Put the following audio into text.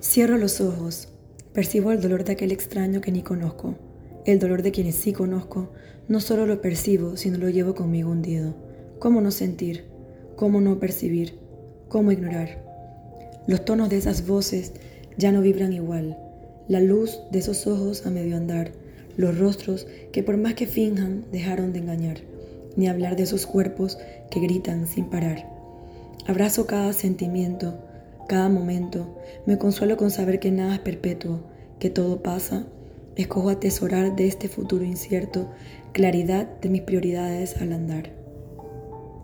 Cierro los ojos, percibo el dolor de aquel extraño que ni conozco. El dolor de quienes sí conozco, no solo lo percibo, sino lo llevo conmigo hundido. ¿Cómo no sentir? ¿Cómo no percibir? ¿Cómo ignorar? Los tonos de esas voces ya no vibran igual. La luz de esos ojos a medio andar. Los rostros que por más que finjan dejaron de engañar. Ni hablar de esos cuerpos que gritan sin parar. Abrazo cada sentimiento cada momento. Me consuelo con saber que nada es perpetuo, que todo pasa. Escojo atesorar de este futuro incierto claridad de mis prioridades al andar.